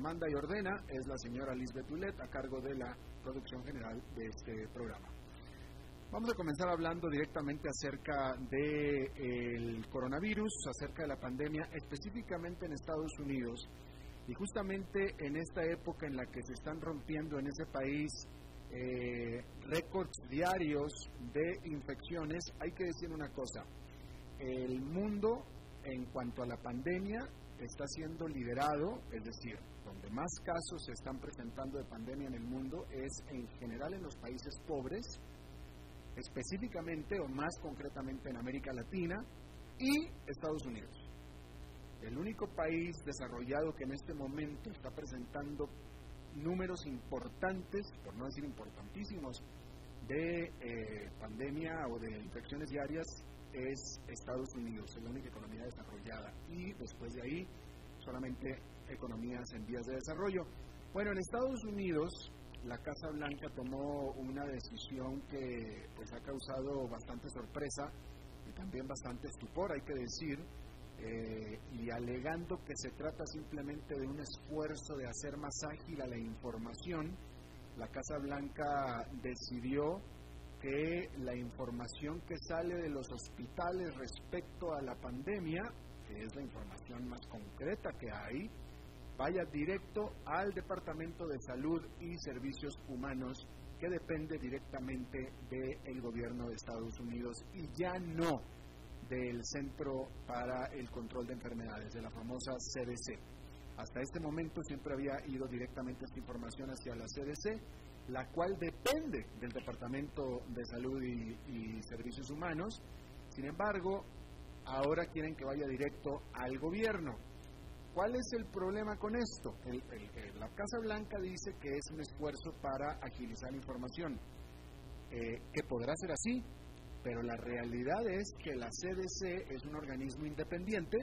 Manda y ordena es la señora Lisbeth Ulet, a cargo de la producción general de este programa. Vamos a comenzar hablando directamente acerca del coronavirus, acerca de la pandemia, específicamente en Estados Unidos. Y justamente en esta época en la que se están rompiendo en ese país eh, récords diarios de infecciones, hay que decir una cosa, el mundo en cuanto a la pandemia está siendo liderado, es decir, donde más casos se están presentando de pandemia en el mundo es en general en los países pobres, específicamente o más concretamente en América Latina y Estados Unidos. El único país desarrollado que en este momento está presentando números importantes, por no decir importantísimos, de eh, pandemia o de infecciones diarias es Estados Unidos, es la única economía desarrollada. Y después de ahí, solamente economías en vías de desarrollo. Bueno, en Estados Unidos, la Casa Blanca tomó una decisión que pues ha causado bastante sorpresa y también bastante estupor, hay que decir, eh, y alegando que se trata simplemente de un esfuerzo de hacer más ágil a la información, la Casa Blanca decidió que la información que sale de los hospitales respecto a la pandemia, que es la información más concreta que hay, vaya directo al Departamento de Salud y Servicios Humanos, que depende directamente del gobierno de Estados Unidos y ya no del Centro para el Control de Enfermedades, de la famosa CDC. Hasta este momento siempre había ido directamente esta información hacia la CDC, la cual depende del Departamento de Salud y, Servicios Humanos. Sin embargo, ahora quieren que vaya directo al gobierno. ¿Cuál es el problema con esto? la Casa Blanca dice que es un esfuerzo para agilizar información, eh, que podrá ser así, pero la realidad es que la CDC es un organismo independiente,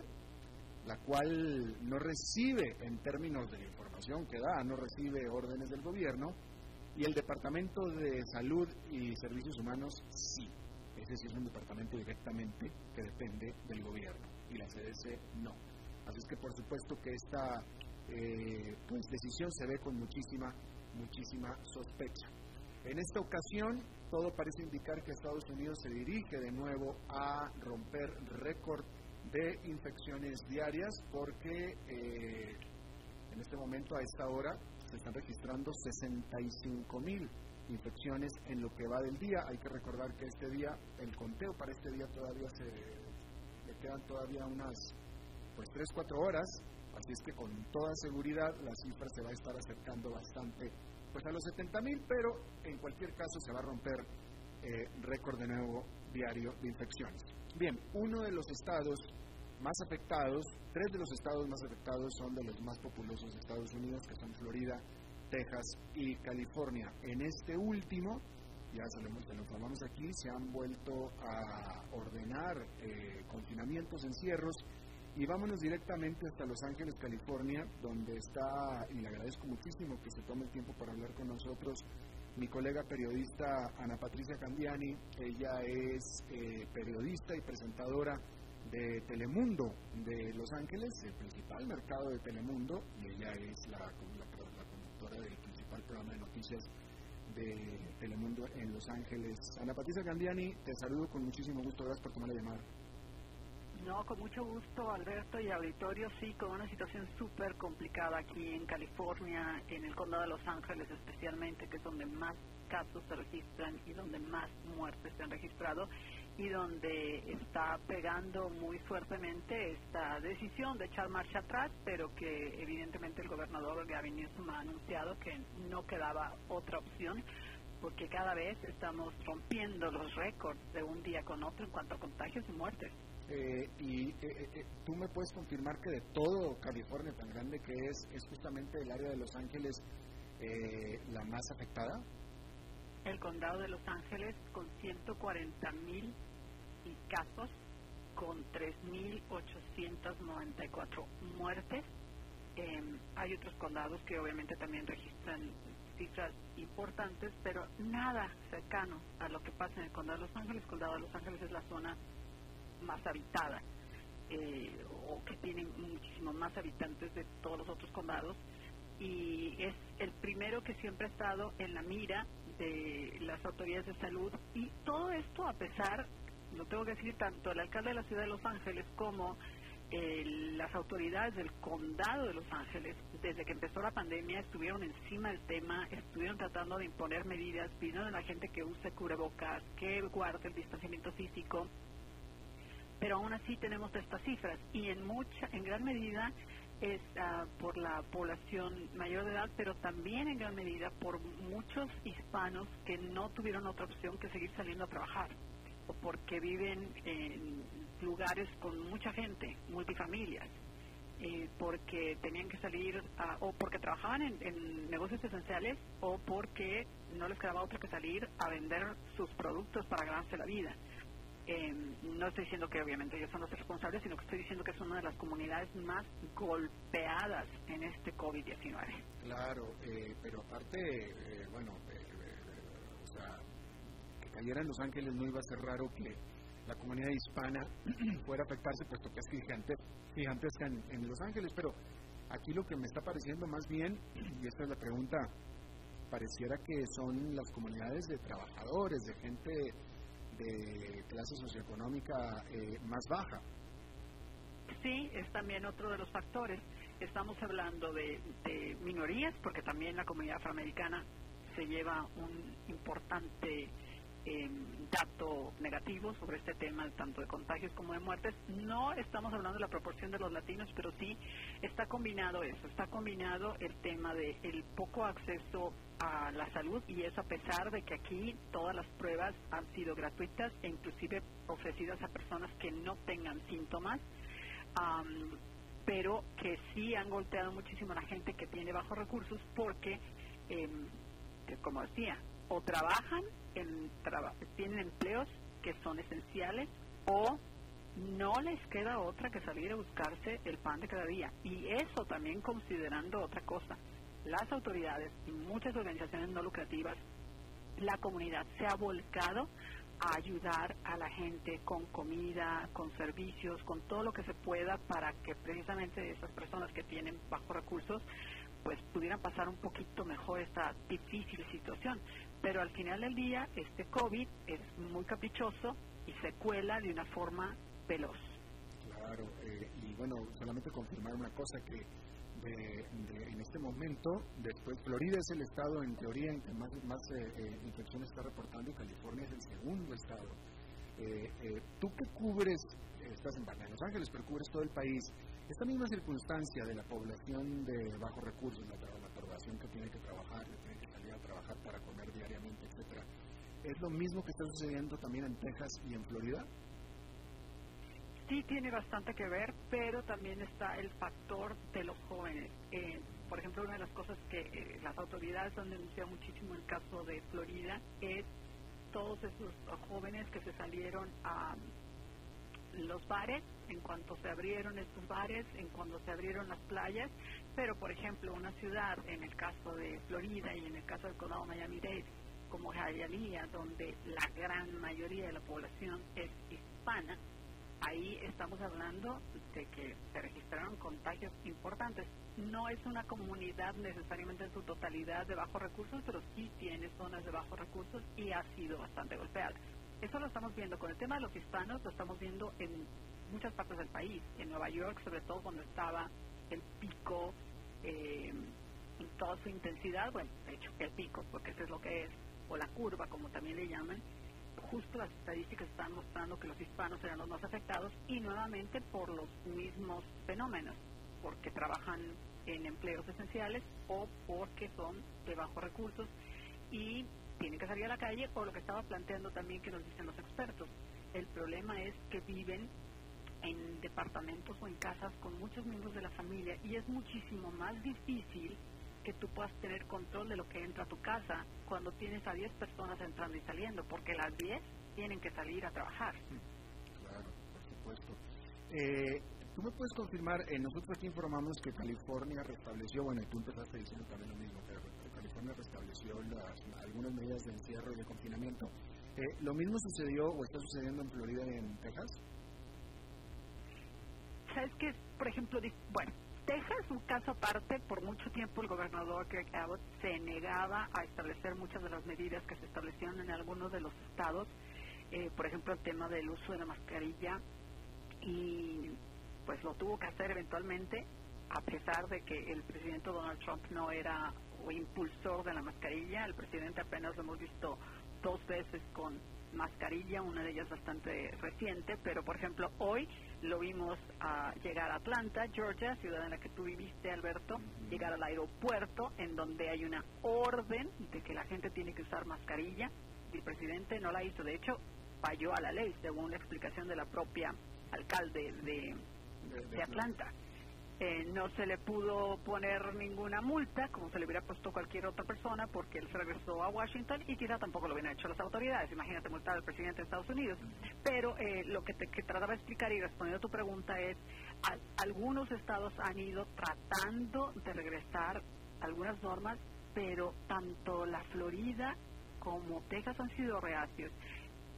la cual no recibe, en términos de la información que da, no recibe órdenes del gobierno, y el Departamento de Salud y Servicios Humanos sí. Ese sí es un departamento directamente que depende del gobierno y la CDC no. Así es que por supuesto que esta eh, pues, decisión se ve con muchísima, muchísima sospecha. En esta ocasión todo parece indicar que Estados Unidos se dirige de nuevo a romper récord de infecciones diarias porque eh, en este momento a esta hora se están registrando 65 mil infecciones en lo que va del día. Hay que recordar que este día, el conteo para este día todavía se le quedan todavía unas pues 3, 4 horas, así es que con toda seguridad la cifra se va a estar acercando bastante pues a los 70 mil, pero en cualquier caso se va a romper eh, récord de nuevo diario de infecciones. Bien, uno de los estados más afectados, tres de los estados más afectados son de los más populosos de Estados Unidos, que son Florida, Texas y California. En este último, ya se lo, informamos aquí, se han vuelto a ordenar eh, confinamientos, encierros, y vámonos directamente hasta Los Ángeles, California, donde está, y le agradezco muchísimo que se tome el tiempo para hablar con nosotros, mi colega periodista Ana Patricia Candiani. Ella es eh, periodista y presentadora de Telemundo de Los Ángeles, el principal mercado de Telemundo, y ella es la, conductora del principal programa de noticias de Telemundo en Los Ángeles. Ana Patricia Candiani, te saludo con muchísimo gusto, gracias por tomar la llamada. No, con mucho gusto, Alberto y auditorio, sí, con una situación súper complicada aquí en California, en el condado de Los Ángeles especialmente, que es donde más casos se registran y donde más muertes se han registrado y donde está pegando muy fuertemente esta decisión de echar marcha atrás, pero que evidentemente el gobernador Gavin Newsom ha anunciado que no quedaba otra opción porque cada vez estamos rompiendo los récords de un día con otro en cuanto a contagios y muertes. Eh, y eh, eh, tú me puedes confirmar que de todo California tan grande que es, es justamente el área de Los Ángeles eh, la más afectada? El condado de Los Ángeles con 140 mil casos, con 3.894 muertes. Em, hay otros condados que obviamente también registran cifras importantes, pero nada cercano a lo que pasa en el condado de Los Ángeles. El condado de Los Ángeles es la zona más habitada eh, o que tiene muchísimos más habitantes de todos los otros condados. Y es el primero que siempre ha estado en la mira de las autoridades de salud. Y todo esto a pesar, lo tengo que decir, tanto el alcalde de la ciudad de Los Ángeles como las autoridades del condado de Los Ángeles, desde que empezó la pandemia, estuvieron encima del tema, estuvieron tratando de imponer medidas, pidieron a la gente que use cubrebocas, que guarde el distanciamiento físico, pero aún así tenemos estas cifras y en mucha, en gran medida es ah, por la población mayor de edad, pero también en gran medida por muchos hispanos que no tuvieron otra opción que seguir saliendo a trabajar o porque viven en lugares con mucha gente, multifamilias, eh, porque tenían que salir o porque trabajaban en, negocios esenciales o porque no les quedaba otra que salir a vender sus productos para ganarse la vida. Eh, no estoy diciendo que obviamente ellos son los responsables, sino que estoy diciendo que es una de las comunidades más golpeadas en este COVID-19. Claro, eh, pero aparte, eh, bueno, o sea, que cayera en Los Ángeles no iba a ser raro que la comunidad hispana fuera a afectarse, puesto que es gigantesca en, en Los Ángeles, pero aquí lo que me está pareciendo más bien, y esta es la pregunta, pareciera que son las comunidades de trabajadores, de gente de clase socioeconómica eh, más baja. Sí, es también otro de los factores. Estamos hablando de, de minorías, porque también la comunidad afroamericana se lleva un importante eh, dato negativo sobre este tema, tanto de contagios como de muertes. No estamos hablando de la proporción de los latinos, pero sí está combinado eso, está combinado el tema de el poco acceso a la salud y eso a pesar de que aquí todas las pruebas han sido gratuitas e inclusive ofrecidas a personas que no tengan síntomas. pero que sí han golpeado muchísimo a la gente que tiene bajos recursos porque, eh, como decía, o trabajan, en tienen empleos que son esenciales o no les queda otra que salir a buscarse el pan de cada día. Y eso también considerando otra cosa. Las autoridades y muchas organizaciones no lucrativas, la comunidad se ha volcado a ayudar a la gente con comida, con servicios, con todo lo que se pueda para que precisamente esas personas que tienen bajos recursos pues pudieran pasar un poquito mejor esta difícil situación. Pero al final del día, este COVID es muy caprichoso y se cuela de una forma veloz. Claro, eh, y bueno, solamente confirmar una cosa que en este momento, después Florida es el estado en teoría en que más, más eh, eh, infecciones está reportando y California es el segundo estado. tú que cubres, estás en Los Ángeles, pero cubres todo el país, esta misma circunstancia de la población de bajos recursos, la, la población que tiene que salir a trabajar para comer diariamente, etcétera, ¿es lo mismo que está sucediendo también en Texas y en Florida? Sí tiene bastante que ver, pero también está el factor de los jóvenes. Eh, por ejemplo, una de las cosas que eh, las autoridades han denunciado muchísimo en el caso de Florida es todos esos jóvenes que se salieron a los bares, en cuanto se abrieron estos bares, en cuanto se abrieron las playas, pero por ejemplo una ciudad, en el caso de Florida y en el caso del condado Miami-Dade, como Hialeah, donde la gran mayoría de la población es hispana, ahí estamos hablando de que se registraron contagios importantes. No es una comunidad necesariamente en su totalidad de bajos recursos, pero sí tiene zonas de bajos recursos y ha sido bastante golpeada. Eso lo estamos viendo con el tema de los hispanos, lo estamos viendo en muchas partes del país, en Nueva York, sobre todo cuando estaba el pico eh, en toda su intensidad, bueno, de hecho, el pico, porque eso es lo que es, o la curva, como también le llaman, justo las estadísticas están mostrando que los hispanos eran los más afectados y nuevamente por los mismos fenómenos, porque trabajan en empleos esenciales o porque son de bajos recursos y tienen que salir a la calle o lo que estaba planteando también que nos dicen los expertos. El problema es que viven en departamentos o en casas con muchos miembros de la familia y es muchísimo más difícil que tú puedas tener control de lo que entra a tu casa cuando tienes a 10 personas entrando y saliendo, porque las 10 tienen que salir a trabajar. Claro, por supuesto. Eh, ¿Tú me puedes confirmar? Eh, nosotros aquí informamos que California restableció, bueno, y tú empezaste diciendo también lo mismo, que California restableció algunas medidas de encierro y de confinamiento. Eh, ¿Lo mismo sucedió o está sucediendo en Florida y en Texas? Sabes que, por ejemplo, bueno, Texas un caso aparte. Por mucho tiempo el gobernador Greg Abbott se negaba a establecer muchas de las medidas que se establecieron en algunos de los estados. Eh, por ejemplo, el tema del uso de la mascarilla. Y pues lo tuvo que hacer eventualmente, a pesar de que el presidente Donald Trump no era o impulsor de la mascarilla. El presidente apenas lo hemos visto dos veces con mascarilla, una de ellas bastante reciente, pero por ejemplo hoy lo vimos a llegar a Atlanta, Georgia, ciudad en la que tú viviste, Alberto, llegar al aeropuerto en donde hay una orden de que la gente tiene que usar mascarilla y el presidente no la hizo. De hecho, falló a la ley, según la explicación de la propia alcalde de, de Atlanta. Eh, no se le pudo poner ninguna multa, como se le hubiera puesto cualquier otra persona, porque él se regresó a Washington y quizá tampoco lo hubieran hecho las autoridades. Imagínate multar al presidente de Estados Unidos. Pero eh, lo que te que trataba de explicar y respondiendo a tu pregunta es, algunos estados han ido tratando de regresar algunas normas, pero tanto la Florida como Texas han sido reacios.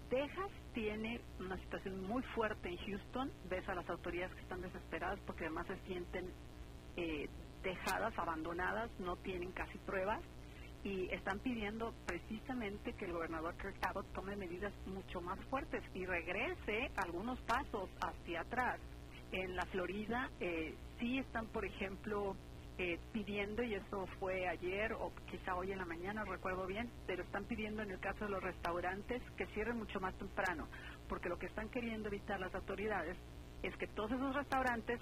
Texas tiene una situación muy fuerte en Houston. Ves a las autoridades que están desesperadas porque además se sienten eh, dejadas, abandonadas, no tienen casi pruebas y están pidiendo precisamente que el gobernador Kirk Abbott tome medidas mucho más fuertes y regrese algunos pasos hacia atrás. En la Florida eh, sí están, por ejemplo, eh, pidiendo, y eso fue ayer o quizá hoy en la mañana, recuerdo bien, pero están pidiendo en el caso de los restaurantes que cierren mucho más temprano, porque lo que están queriendo evitar las autoridades es que todos esos restaurantes,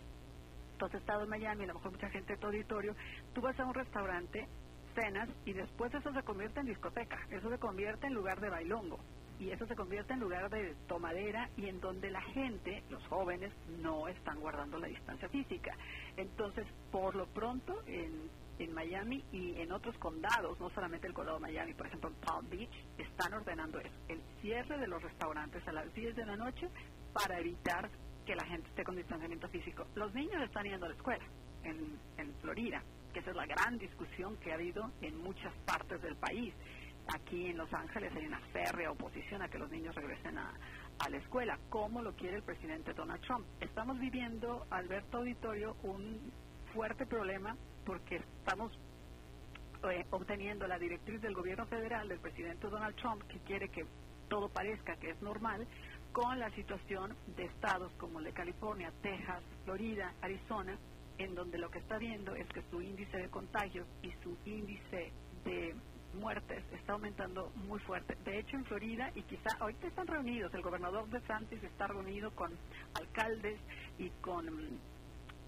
tú has estado en Miami, a lo mejor mucha gente de tu auditorio, tú vas a un restaurante, cenas y después eso se convierte en discoteca, eso se convierte en lugar de bailongo y eso se convierte en lugar de tomadera y en donde la gente, los jóvenes, no están guardando la distancia física. Entonces, por lo pronto, en, en Miami y en otros condados, no solamente el condado de Miami, por ejemplo en Palm Beach, están ordenando eso, el cierre de los restaurantes a las 10 de la noche para evitar que la gente esté con distanciamiento físico. Los niños están yendo a la escuela en, en Florida, que esa es la gran discusión que ha habido en muchas partes del país aquí en Los Ángeles hay una férrea oposición a que los niños regresen a, la escuela, como lo quiere el presidente Donald Trump. Estamos viviendo, Alberto Auditorio, un fuerte problema porque estamos eh, obteniendo la directriz del gobierno federal del presidente Donald Trump que quiere que todo parezca que es normal con la situación de estados como el de California, Texas, Florida, Arizona, en donde lo que está viendo es que su índice de contagios y su índice de muertes está aumentando muy fuerte. De hecho, en Florida, y quizá ahorita están reunidos, el gobernador de Santis está reunido con alcaldes y con mm,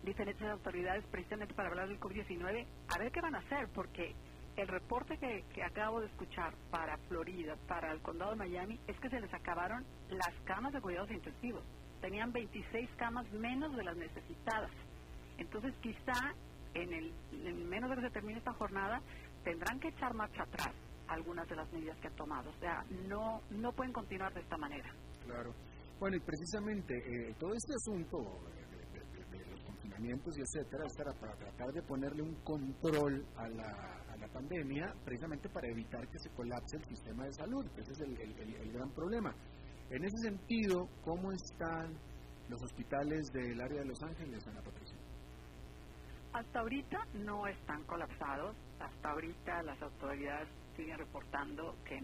diferentes autoridades precisamente para hablar del COVID-19, a ver qué van a hacer, porque el reporte que, que, acabo de escuchar para Florida, para el condado de Miami, es que se les acabaron las camas de cuidados intensivos. Tenían 26 camas menos de las necesitadas. Entonces, quizá en, el, en menos de que se termine esta jornada, tendrán que echar marcha atrás algunas de las medidas que han tomado. O sea, no, no pueden continuar de esta manera. Claro. Bueno, y precisamente eh, todo este asunto de, los confinamientos y etcétera es para, tratar de ponerle un control a la, a la pandemia, precisamente para evitar que se colapse el sistema de salud. Ese es el, el gran problema. En ese sentido, ¿cómo están los hospitales del área de Los Ángeles, Ana Patricia? Hasta ahorita no están colapsados. Hasta ahorita las autoridades siguen reportando que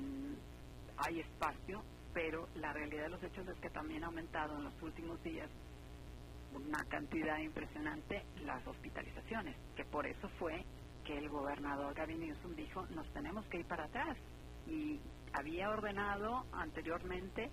hay espacio, pero la realidad de los hechos es que también ha aumentado en los últimos días una cantidad impresionante las hospitalizaciones, que por eso fue que el gobernador Gavin Newsom dijo nos tenemos que ir para atrás y había ordenado anteriormente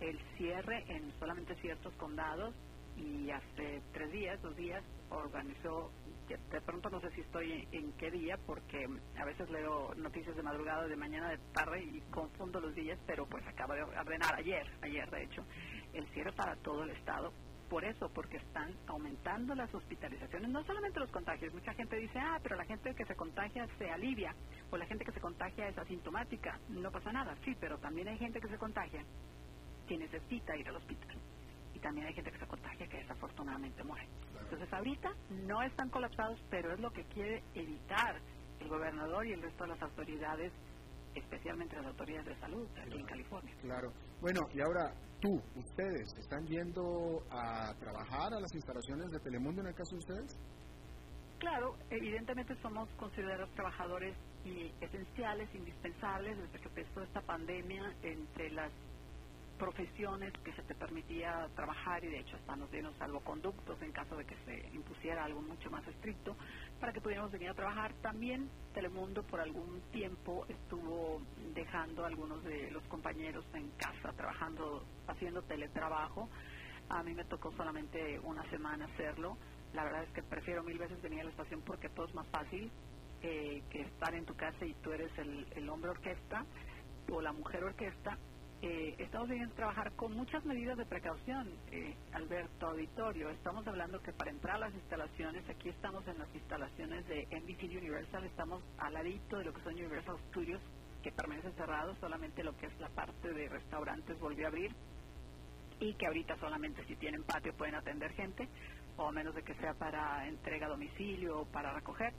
el cierre en solamente ciertos condados y hace tres días, dos días, organizó de pronto no sé si estoy en, qué día porque a veces leo noticias de madrugada, de mañana, de tarde y confundo los días, pero pues acaba de ordenar ayer, ayer de hecho, el cierre para todo el estado por eso, porque están aumentando las hospitalizaciones, no solamente los contagios. Mucha gente dice, ah, pero la gente que se contagia se alivia, o la gente que se contagia es asintomática, no pasa nada. Sí, pero también hay gente que se contagia que necesita ir al hospital. Y también hay gente que se contagia que desafortunadamente muere. Entonces, ahorita no están colapsados, pero es lo que quiere evitar el gobernador y el resto de las autoridades especialmente las autoridades de salud aquí en California. Claro. Bueno, y ahora tú, ustedes, ¿están yendo a trabajar a las instalaciones de Telemundo en el caso de ustedes? Claro, evidentemente somos considerados trabajadores y esenciales, indispensables desde que empezó esta pandemia entre las profesiones que se te permitía trabajar y de hecho hasta nos dieron salvoconductos en caso de que se impusiera algo mucho más estricto para que pudiéramos venir a trabajar. También Telemundo por algún tiempo estuvo dejando a algunos de los compañeros en casa trabajando, haciendo teletrabajo. A mí me tocó solamente una semana hacerlo. La verdad es que prefiero mil veces venir a la estación porque todo es más fácil eh, que estar en tu casa y tú eres el, el hombre orquesta o la mujer orquesta eh, estamos viniendo a trabajar con muchas medidas de precaución, eh, Alberto Auditorio. Estamos hablando que para entrar a las instalaciones, aquí estamos en las instalaciones de NBC Universal, estamos al ladito de lo que son Universal Studios, que permanece cerrado, solamente lo que es la parte de restaurantes volvió a abrir y que ahorita solamente si tienen patio pueden atender gente, o a menos de que sea para entrega a domicilio o para recoger.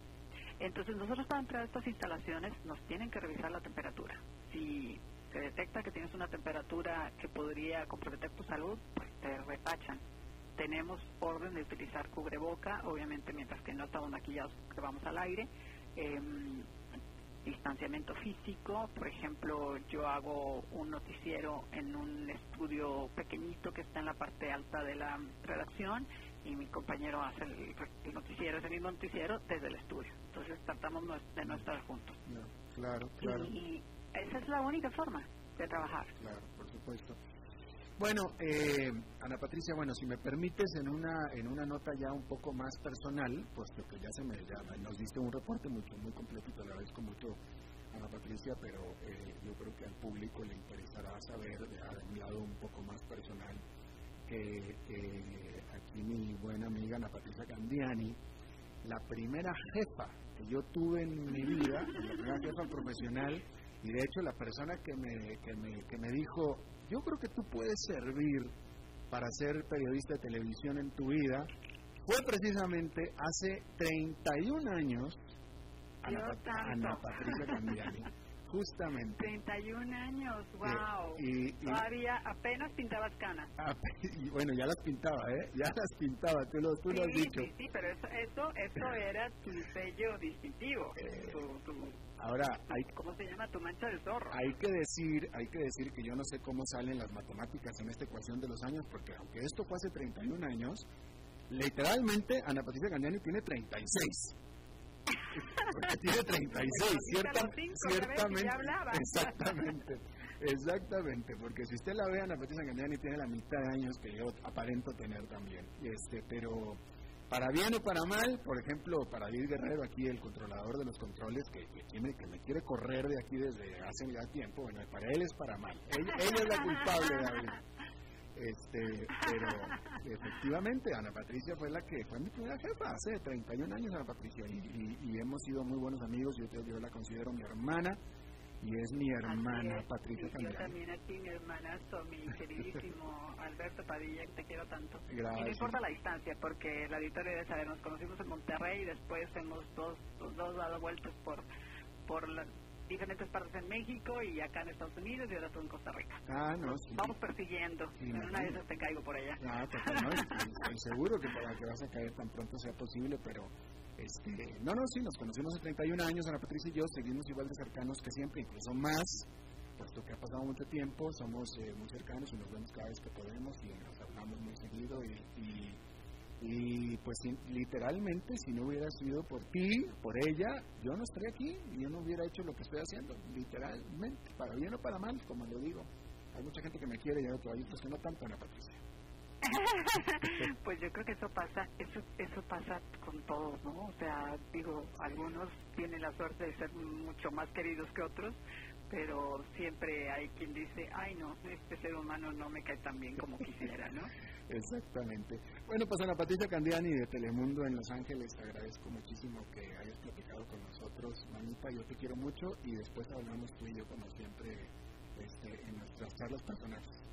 Entonces nosotros para entrar a estas instalaciones nos tienen que revisar la temperatura. Si se detecta que tienes una temperatura que podría comprometer tu salud, pues te repachan. Tenemos orden de utilizar cubreboca, obviamente mientras que no estamos maquillados que vamos al aire. Em, distanciamiento físico, por ejemplo, yo hago un noticiero en un estudio pequeñito que está en la parte alta de la redacción y mi compañero hace el, noticiero, ese mismo noticiero desde el estudio. Entonces tratamos de no estar juntos. claro, claro. Esa es la única forma de trabajar. Claro, por supuesto. Bueno, eh, Ana Patricia, bueno, si me permites en una en una nota ya un poco más personal, puesto que ya se me ya nos diste un reporte mucho muy completo y te agradezco mucho, Ana Patricia, pero eh, yo creo que al público le interesará saber de, un lado un poco más personal que aquí mi buena amiga Ana Patricia Candiani, la primera jefa que yo tuve en mi vida, la primera jefa profesional, y de hecho la persona que me, que me, que me dijo, yo creo que tú puedes servir para ser periodista de televisión en tu vida, fue precisamente hace 31 años Ana, Ana Patricia Cambiani. Justamente. 31 años, wow. y, Todavía apenas pintabas canas. Y bueno, ya las pintaba, ¿eh? Ya las pintaba, tú lo, tú lo has dicho. Sí, sí, pero eso, eso, eso era tu sello distintivo. Eh, tu, ahora, hay, ¿cómo se llama? Tu mancha de zorro. Hay que decir, hay que decir que yo no sé cómo salen las matemáticas en esta ecuación de los años, porque aunque esto fue hace 31 años, literalmente Ana Patricia Candiani tiene 36 porque tiene 36, cierta, ciertamente. Exactamente. Exactamente, porque si usted la ve, Ana Patricia Candiani tiene la mitad de años que yo aparento tener también. Este, pero para bien o para mal, por ejemplo, para David Guerrero, aquí el controlador de los controles, que, que, me, que me quiere correr de aquí desde hace ya tiempo, bueno, para él es para mal. Ella, ella es la culpable, David. Este, pero efectivamente, Ana Patricia fue la que fue mi primera jefa hace 31 años, Ana Patricia, y, hemos sido muy buenos amigos. Yo, yo la considero mi hermana y es mi hermana Patricia Yo también a ti, mi hermanazo, mi queridísimo Alberto Padilla, que te quiero tanto. Gracias. Y no importa la distancia, porque la auditorio de saber, nos conocimos en Monterrey y después hemos dos, dos, dos dado vueltas por, por la diferentes partes en México y acá en Estados Unidos y ahora todo en Costa Rica. Ah, no, Vamos persiguiendo. en una vez te caigo por allá. Ah, pues, no, estoy seguro que para que vas a caer tan pronto sea posible, pero este, no, no, sí, nos conocimos hace 31 años, Ana Patricia y yo seguimos igual de cercanos que siempre, incluso más, puesto que ha pasado mucho tiempo, somos eh, muy cercanos y nos vemos cada vez que podemos y nos hablamos muy seguido y y pues literalmente, si no hubiera sido por ti, por ella, yo no estaría aquí y yo no hubiera hecho lo que estoy haciendo, literalmente, para bien o para mal, como lo digo. Hay mucha gente que me quiere y hay otros que no tanto, Ana Patricia. pues yo creo que eso pasa, eso, eso pasa con todos, ¿no? O sea, digo, algunos tienen la suerte de ser mucho más queridos que otros, pero siempre hay quien dice, ay no, este ser humano no me cae tan bien como quisiera, ¿no? Exactamente. Bueno, pues Ana Patricia Candiani de Telemundo en Los Ángeles, te agradezco muchísimo que hayas platicado con nosotros. Manita, yo te quiero mucho y después hablamos tú y yo como siempre este, en nuestras charlas personales.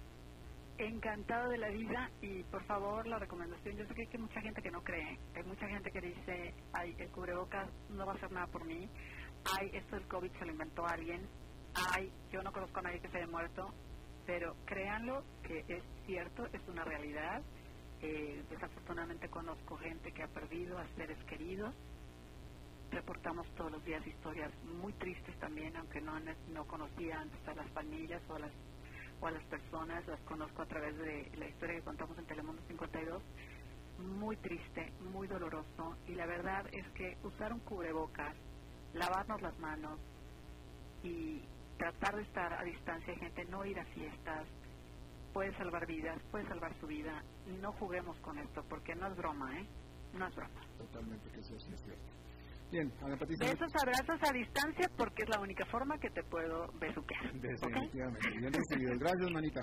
Encantado de la vida y por favor la recomendación, yo sé que hay mucha gente que no cree, hay mucha gente que dice, ay, el cubrebocas no va a hacer nada por mí, ay, esto del COVID se lo inventó alguien, ay, yo no conozco a nadie que se haya muerto, pero créanlo que es cierto, es una realidad. Eh, desafortunadamente conozco gente que ha perdido a seres queridos. Reportamos todos los días historias muy tristes también, aunque no, no conocía antes a las familias o a las, o a las personas, las conozco a través de la historia que contamos en Telemundo 52. Muy triste, muy doloroso. Y la verdad es que usar un cubrebocas, lavarnos las manos y tratar de estar a distancia de gente, no ir a fiestas, puede salvar vidas, puede salvar su vida. No juguemos con esto, porque no es broma, ¿eh? No es broma. Totalmente, que eso sí es cierto. Bien, Ana Patricia. Besos, abrazos a distancia, porque es la única forma que te puedo besuquear. Definitivamente. Bien recibido. Gracias, manita.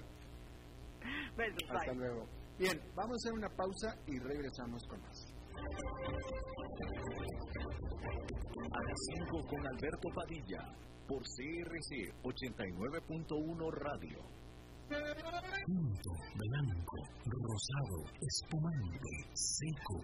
Besos, Hasta luego. Bien, vamos a hacer una pausa y regresamos con más. A las 5 con Alberto Padilla por CRC 89.1 Radio. Tinto, blanco, rosado, espumante, seco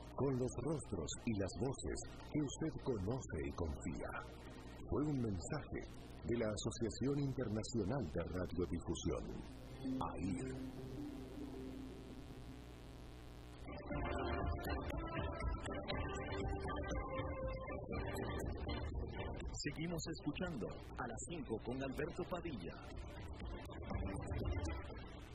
con los rostros y las voces que usted conoce y confía fue un mensaje de la Asociación Internacional de Radiodifusión, AIR. Seguimos escuchando a las 5 con Alberto Padilla.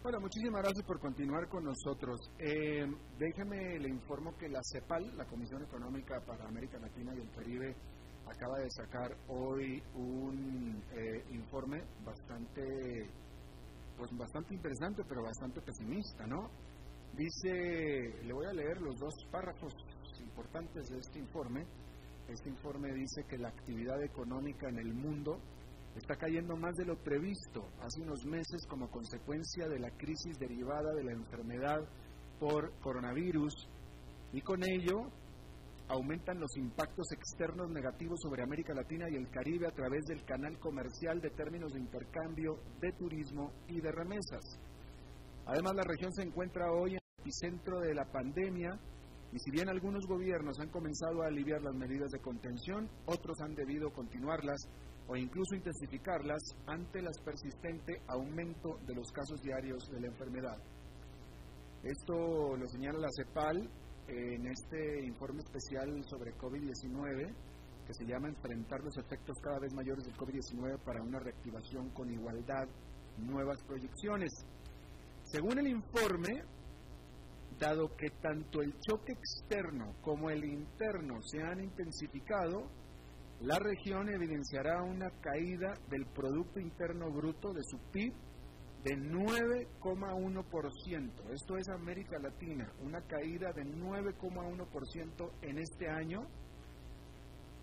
Bueno, muchísimas gracias por continuar con nosotros. Eh, déjeme le informo que la CEPAL, la Comisión Económica para América Latina y el Caribe, acaba de sacar hoy un eh, informe bastante, pues bastante interesante, pero bastante pesimista, ¿no? Dice, le voy a leer los dos párrafos importantes de este informe. Este informe dice que la actividad económica en el mundo está cayendo más de lo previsto hace unos meses como consecuencia de la crisis derivada de la enfermedad por coronavirus y con ello aumentan los impactos externos negativos sobre América Latina y el Caribe a través del canal comercial de términos de intercambio, de turismo y de remesas. Además, la región se encuentra hoy en el epicentro de la pandemia y si bien algunos gobiernos han comenzado a aliviar las medidas de contención, otros han debido continuarlas o incluso intensificarlas ante el persistente aumento de los casos diarios de la enfermedad. Esto lo señala la CEPAL en este informe especial sobre COVID-19 que se llama Enfrentar los efectos cada vez mayores del COVID-19 para una reactivación con igualdad, nuevas proyecciones. Según el informe, dado que tanto el choque externo como el interno se han intensificado, la región evidenciará una caída del Producto Interno Bruto de su PIB de 9,1%. Esto es América Latina, una caída de 9,1% en este año,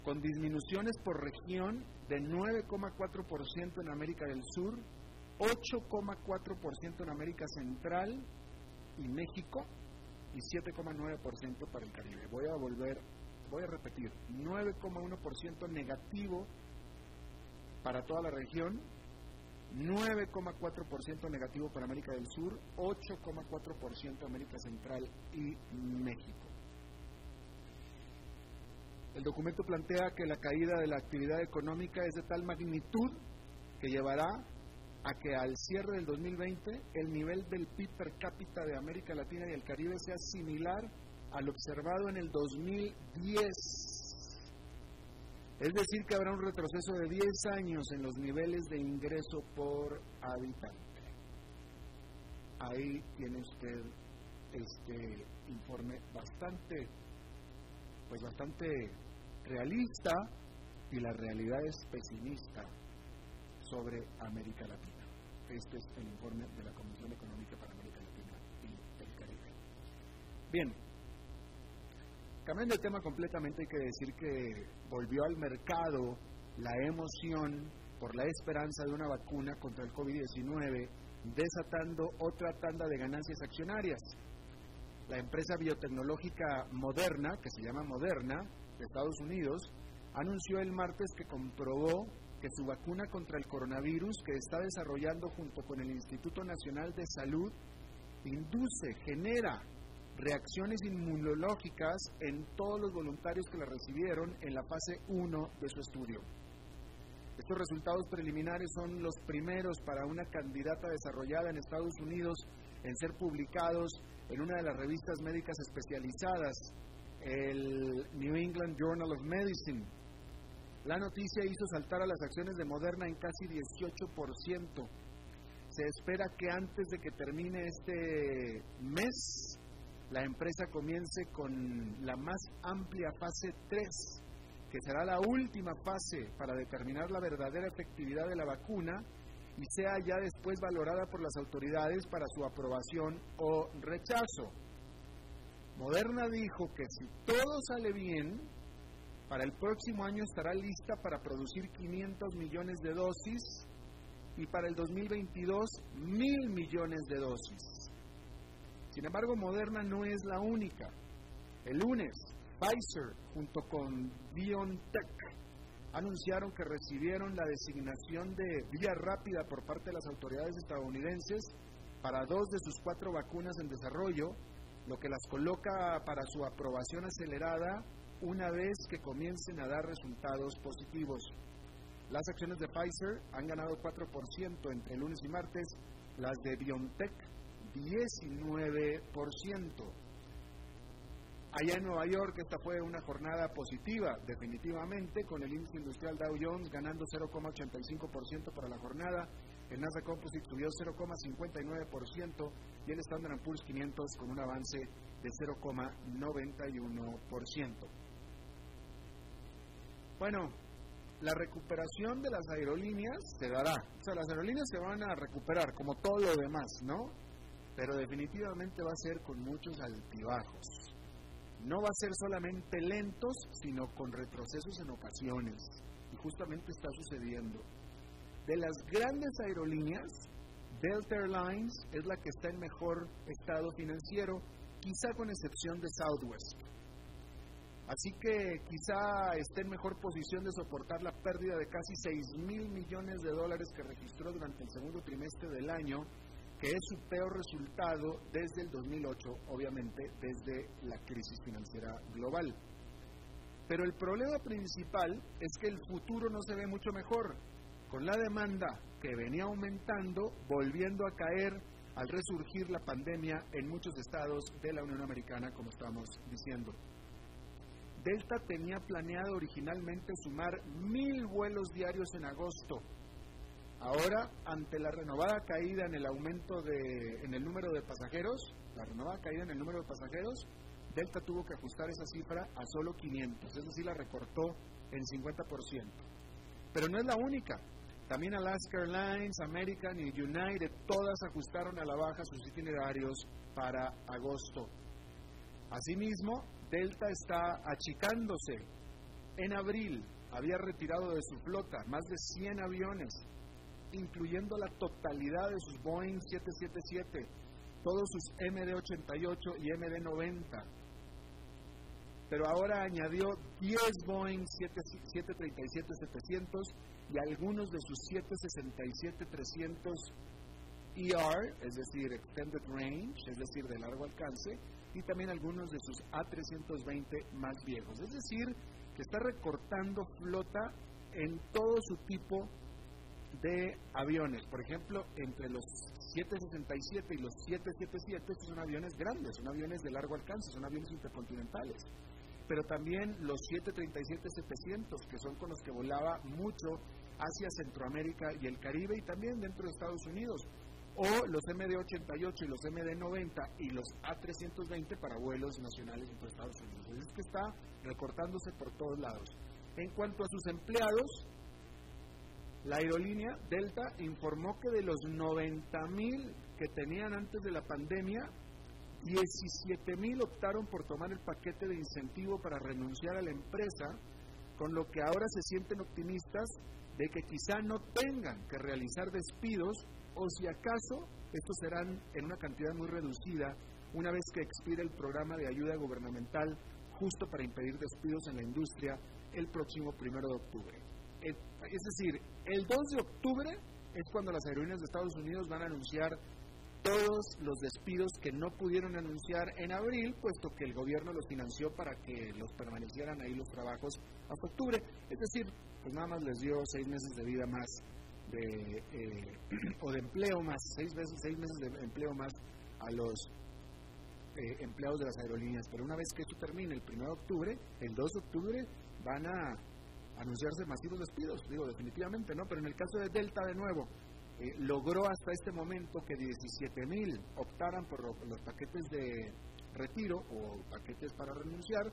con disminuciones por región de 9,4% en América del Sur, 8,4% en América Central y México y 7,9% para el Caribe. Voy a volver, voy a repetir, 9,1% negativo para toda la región, 9,4% negativo para América del Sur, 8,4% América Central y México. El documento plantea que la caída de la actividad económica es de tal magnitud que llevará a que al cierre del 2020 el nivel del PIB per cápita de América Latina y el Caribe sea similar al observado en el 2010. Es decir, que habrá un retroceso de 10 años en los niveles de ingreso por habitante. Ahí tiene usted este informe bastante, pues bastante realista y la realidad es pesimista sobre América Latina. Este es el informe de la Comisión Económica para América Latina y el Caribe. Bien, cambiando de tema completamente, hay que decir que volvió al mercado la emoción por la esperanza de una vacuna contra el COVID-19, desatando otra tanda de ganancias accionarias. La empresa biotecnológica Moderna, que se llama Moderna, de Estados Unidos, anunció el martes que comprobó que su vacuna contra el coronavirus que está desarrollando junto con el Instituto Nacional de Salud induce, genera reacciones inmunológicas en todos los voluntarios que la recibieron en la fase 1 de su estudio. Estos resultados preliminares son los primeros para una candidata desarrollada en Estados Unidos en ser publicados en una de las revistas médicas especializadas, el New England Journal of Medicine, la noticia hizo saltar a las acciones de Moderna en casi 18%. Se espera que antes de que termine este mes, la empresa comience con la más amplia fase 3, que será la última fase para determinar la verdadera efectividad de la vacuna y sea ya después valorada por las autoridades para su aprobación o rechazo. Moderna dijo que si todo sale bien, para el próximo año estará lista para producir 500 millones de dosis y para el 2022 mil millones de dosis. Sin embargo, Moderna no es la única. El lunes, Pfizer junto con BioNTech anunciaron que recibieron la designación de vía rápida por parte de las autoridades estadounidenses para dos de sus cuatro vacunas en desarrollo, lo que las coloca para su aprobación acelerada una vez que comiencen a dar resultados positivos. Las acciones de Pfizer han ganado 4% entre lunes y martes, las de BioNTech 19%. Allá en Nueva York esta fue una jornada positiva, definitivamente, con el índice industrial Dow Jones ganando 0,85% para la jornada, el Nasdaq Composite subió 0,59% y el Standard Poor's 500 con un avance de 0,91%. Bueno, la recuperación de las aerolíneas se dará. O sea, las aerolíneas se van a recuperar como todo lo demás, ¿no? Pero definitivamente va a ser con muchos altibajos. No va a ser solamente lentos, sino con retrocesos en ocasiones. Y justamente está sucediendo. De las grandes aerolíneas, Delta Airlines es la que está en mejor estado financiero, quizá con excepción de Southwest. Así que quizá esté en mejor posición de soportar la pérdida de casi 6 mil millones de dólares que registró durante el segundo trimestre del año, que es su peor resultado desde el 2008, obviamente desde la crisis financiera global. Pero el problema principal es que el futuro no se ve mucho mejor, con la demanda que venía aumentando, volviendo a caer al resurgir la pandemia en muchos estados de la Unión Americana, como estamos diciendo. Delta tenía planeado originalmente sumar mil vuelos diarios en agosto. Ahora, ante la renovada caída en el aumento de, en el número de pasajeros, la renovada caída en el número de pasajeros, Delta tuvo que ajustar esa cifra a solo 500, es decir, la recortó en 50%. Pero no es la única. También Alaska Airlines, American y United, todas ajustaron a la baja sus itinerarios para agosto. Asimismo, Delta está achicándose. En abril había retirado de su flota más de 100 aviones, incluyendo la totalidad de sus Boeing 777, todos sus MD-88 y MD-90. Pero ahora añadió 10 Boeing 737-700 y algunos de sus 767-300 ER, es decir, Extended Range, es decir, de largo alcance, y también algunos de sus A320 más viejos. Es decir, que está recortando flota en todo su tipo de aviones. Por ejemplo, entre los 767 y los 777 estos son aviones grandes, son aviones de largo alcance, son aviones intercontinentales. Pero también los 737-700, que son con los que volaba mucho hacia Centroamérica y el Caribe y también dentro de Estados Unidos o los MD-88 y los MD-90 y los A320 para vuelos nacionales entre Estados Unidos. Es que está recortándose por todos lados. En cuanto a sus empleados, la aerolínea Delta informó que de los 90 mil que tenían antes de la pandemia, 17 mil optaron por tomar el paquete de incentivo para renunciar a la empresa, con lo que ahora se sienten optimistas de que quizá no tengan que realizar despidos o si acaso estos serán en una cantidad muy reducida una vez que expire el programa de ayuda gubernamental justo para impedir despidos en la industria el próximo primero de octubre. Es decir, el 2 de octubre es cuando las aerolíneas de Estados Unidos van a anunciar todos los despidos que no pudieron anunciar en abril, puesto que el gobierno los financió para que los permanecieran ahí los trabajos hasta octubre. Es decir, pues nada más les dio seis meses de vida más de, eh, o de empleo más, seis, veces, seis meses de empleo más a los eh, empleados de las aerolíneas. Pero una vez que eso termine, el 1 de octubre, el 2 de octubre, van a anunciarse masivos despidos, digo definitivamente, ¿no? Pero en el caso de Delta, de nuevo, eh, logró hasta este momento que 17 mil optaran por los paquetes de retiro o paquetes para renunciar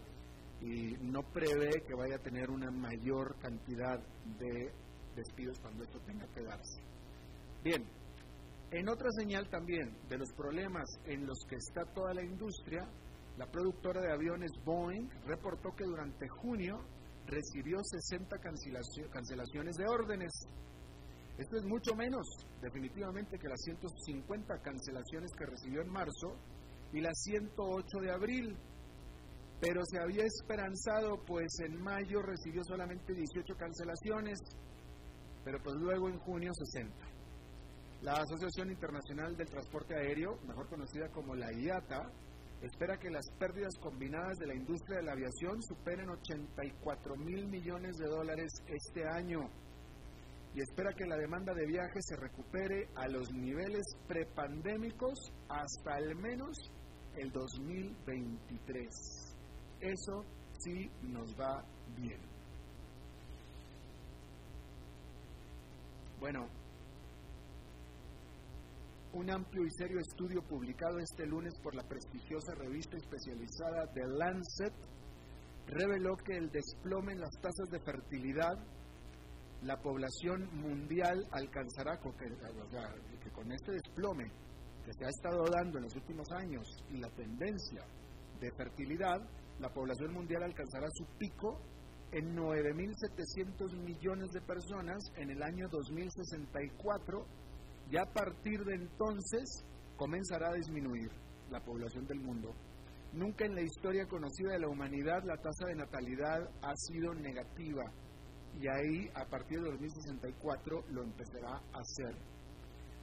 y no prevé que vaya a tener una mayor cantidad de despidos cuando esto tenga que darse. Bien, en otra señal también de los problemas en los que está toda la industria, la productora de aviones Boeing reportó que durante junio recibió 60 cancelaciones de órdenes. Esto es mucho menos, definitivamente, que las 150 cancelaciones que recibió en marzo y las 108 de abril. Pero se había esperanzado, pues en mayo recibió solamente 18 cancelaciones pero pues luego en junio 60. La Asociación Internacional del Transporte Aéreo, mejor conocida como la IATA, espera que las pérdidas combinadas de la industria de la aviación superen 84 mil millones de dólares este año y espera que la demanda de viajes se recupere a los niveles prepandémicos hasta al menos el 2023. Eso sí nos va bien. Bueno, un amplio y serio estudio publicado este lunes por la prestigiosa revista especializada The Lancet reveló que el desplome en las tasas de fertilidad, la población mundial alcanzará, con que, que con este desplome que se ha estado dando en los últimos años y la tendencia de fertilidad, la población mundial alcanzará su pico en 9.700 millones de personas en el año 2064 y a partir de entonces comenzará a disminuir la población del mundo. Nunca en la historia conocida de la humanidad la tasa de natalidad ha sido negativa y ahí a partir de 2064 lo empezará a hacer.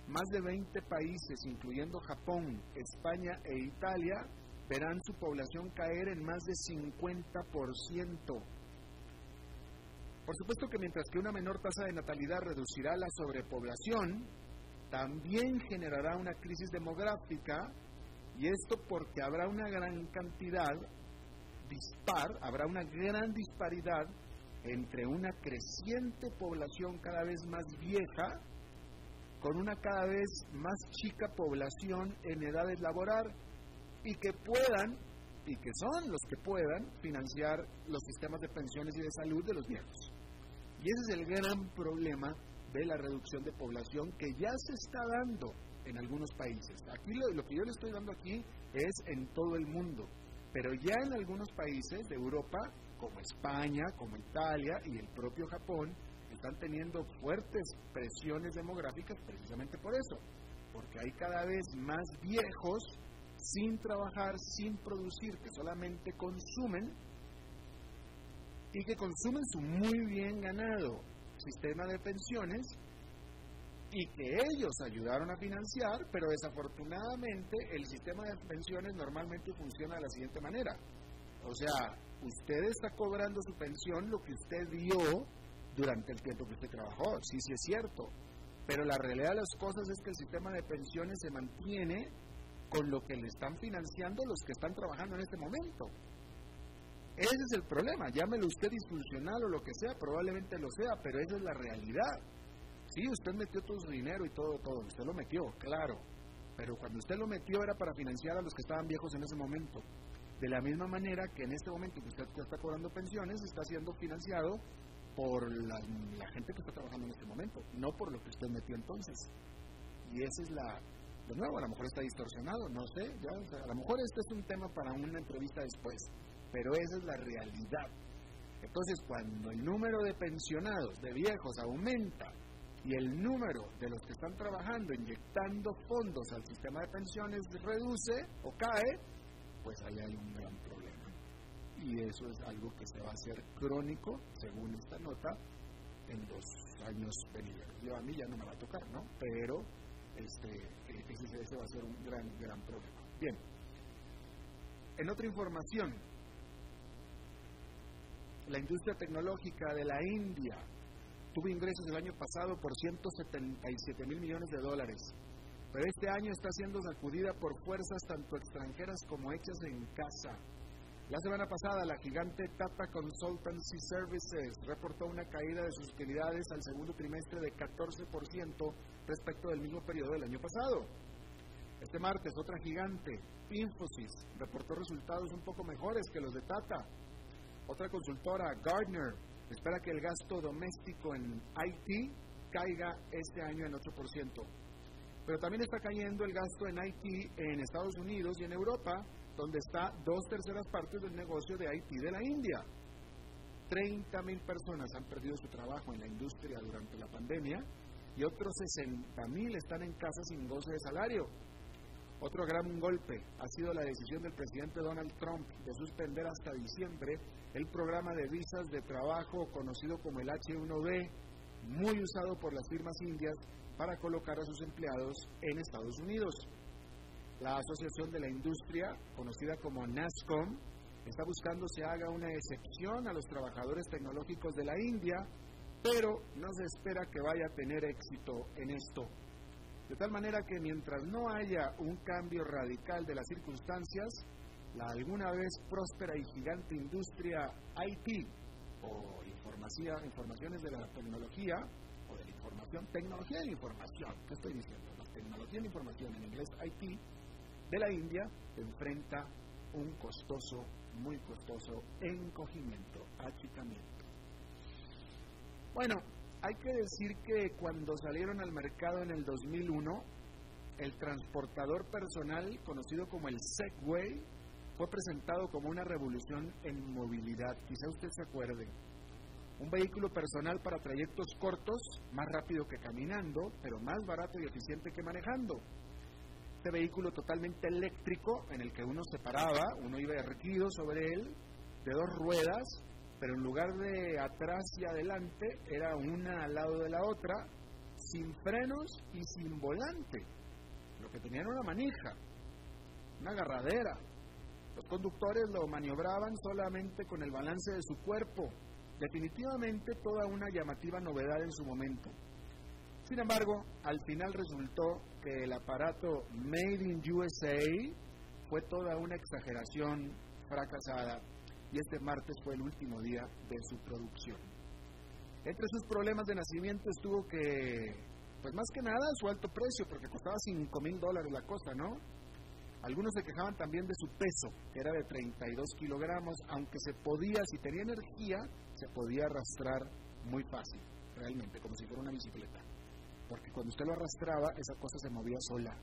Más de 20 países, incluyendo Japón, España e Italia, verán su población caer en más de 50%. Por supuesto que mientras que una menor tasa de natalidad reducirá la sobrepoblación, también generará una crisis demográfica y esto porque habrá una gran cantidad dispar, habrá una gran disparidad entre una creciente población cada vez más vieja con una cada vez más chica población en edades laborar y que puedan, y que son los que puedan, financiar los sistemas de pensiones y de salud de los viejos. Y ese es el gran problema de la reducción de población que ya se está dando en algunos países. Aquí lo, lo que yo le estoy dando aquí es en todo el mundo, pero ya en algunos países de Europa, como España, como Italia y el propio Japón, están teniendo fuertes presiones demográficas precisamente por eso, porque hay cada vez más viejos sin trabajar, sin producir, que solamente consumen y que consumen su muy bien ganado sistema de pensiones y que ellos ayudaron a financiar, pero desafortunadamente el sistema de pensiones normalmente funciona de la siguiente manera. O sea, usted está cobrando su pensión lo que usted dio durante el tiempo que usted trabajó, sí, sí es cierto, pero la realidad de las cosas es que el sistema de pensiones se mantiene con lo que le están financiando los que están trabajando en este momento. Ese es el problema, llámelo usted disfuncional o lo que sea, probablemente lo sea, pero esa es la realidad. Sí, usted metió todo su dinero y todo, todo, usted lo metió, claro, pero cuando usted lo metió era para financiar a los que estaban viejos en ese momento. De la misma manera que en este momento que usted está cobrando pensiones, está siendo financiado por la, gente que está trabajando en este momento, no por lo que usted metió entonces. Y esa es la, de nuevo, a lo mejor está distorsionado, no sé, ya, a lo mejor este es un tema para una entrevista después pero esa es la realidad. Entonces, cuando el número de pensionados, de viejos, aumenta y el número de los que están trabajando, inyectando fondos al sistema de pensiones reduce o cae, pues ahí hay un gran problema. Y eso es algo que se va a hacer crónico, según esta nota, en los años venideros. Yo a mí ya no me va a tocar, ¿no? Pero este, ese, ese va a ser un gran, gran problema. Bien. En otra información, la industria tecnológica de la India tuvo ingresos el año pasado por 177 mil millones de dólares, pero este año está siendo sacudida por fuerzas tanto extranjeras como hechas en casa. La semana pasada, la gigante Tata Consultancy Services reportó una caída de sus utilidades al segundo trimestre de 14% respecto del mismo periodo del año pasado. Este martes, otra gigante, Infosys, reportó resultados un poco mejores que los de Tata, otra consultora, Gardner, espera que el gasto doméstico en IT caiga este año en 8%. Pero también está cayendo el gasto en IT en Estados Unidos y en Europa, donde está dos terceras partes del negocio de IT de la India. 30 mil personas han perdido su trabajo en la industria durante la pandemia y otros 60 mil están en casa sin goce de salario. Otro gran golpe ha sido la decisión del presidente Donald Trump de suspender hasta diciembre el programa de visas de trabajo conocido como el H1B, muy usado por las firmas indias para colocar a sus empleados en Estados Unidos. La Asociación de la Industria, conocida como NASCOM, está buscando se haga una excepción a los trabajadores tecnológicos de la India, pero no se espera que vaya a tener éxito en esto. De tal manera que mientras no haya un cambio radical de las circunstancias, la alguna vez próspera y gigante industria IT o informaciones de la tecnología o de la información, tecnología de la información, ¿qué estoy diciendo? La tecnología de la información en inglés IT de la India enfrenta un costoso, muy costoso encogimiento, achicamiento. Bueno, hay que decir que cuando salieron al mercado en el 2001, el transportador personal conocido como el Segway fue presentado como una revolución en movilidad. Quizá usted se acuerde. Un vehículo personal para trayectos cortos, más rápido que caminando, pero más barato y eficiente que manejando. Este vehículo totalmente eléctrico en el que uno se paraba, uno iba erguido sobre él, de dos ruedas, pero en lugar de atrás y adelante, era una al lado de la otra, sin frenos y sin volante. Lo que tenía era una manija, una agarradera. Los conductores lo maniobraban solamente con el balance de su cuerpo. Definitivamente toda una llamativa novedad en su momento. Sin embargo, al final resultó que el aparato Made in USA fue toda una exageración fracasada y este martes fue el último día de su producción. Entre sus problemas de nacimiento estuvo que, pues más que nada, su alto precio, porque costaba 5 mil dólares la cosa, ¿no? Algunos se quejaban también de su peso, que era de 32 kilogramos, aunque se podía, si tenía energía, se podía arrastrar muy fácil, realmente, como si fuera una bicicleta. porque cuando usted lo arrastraba, esa cosa se movía sola,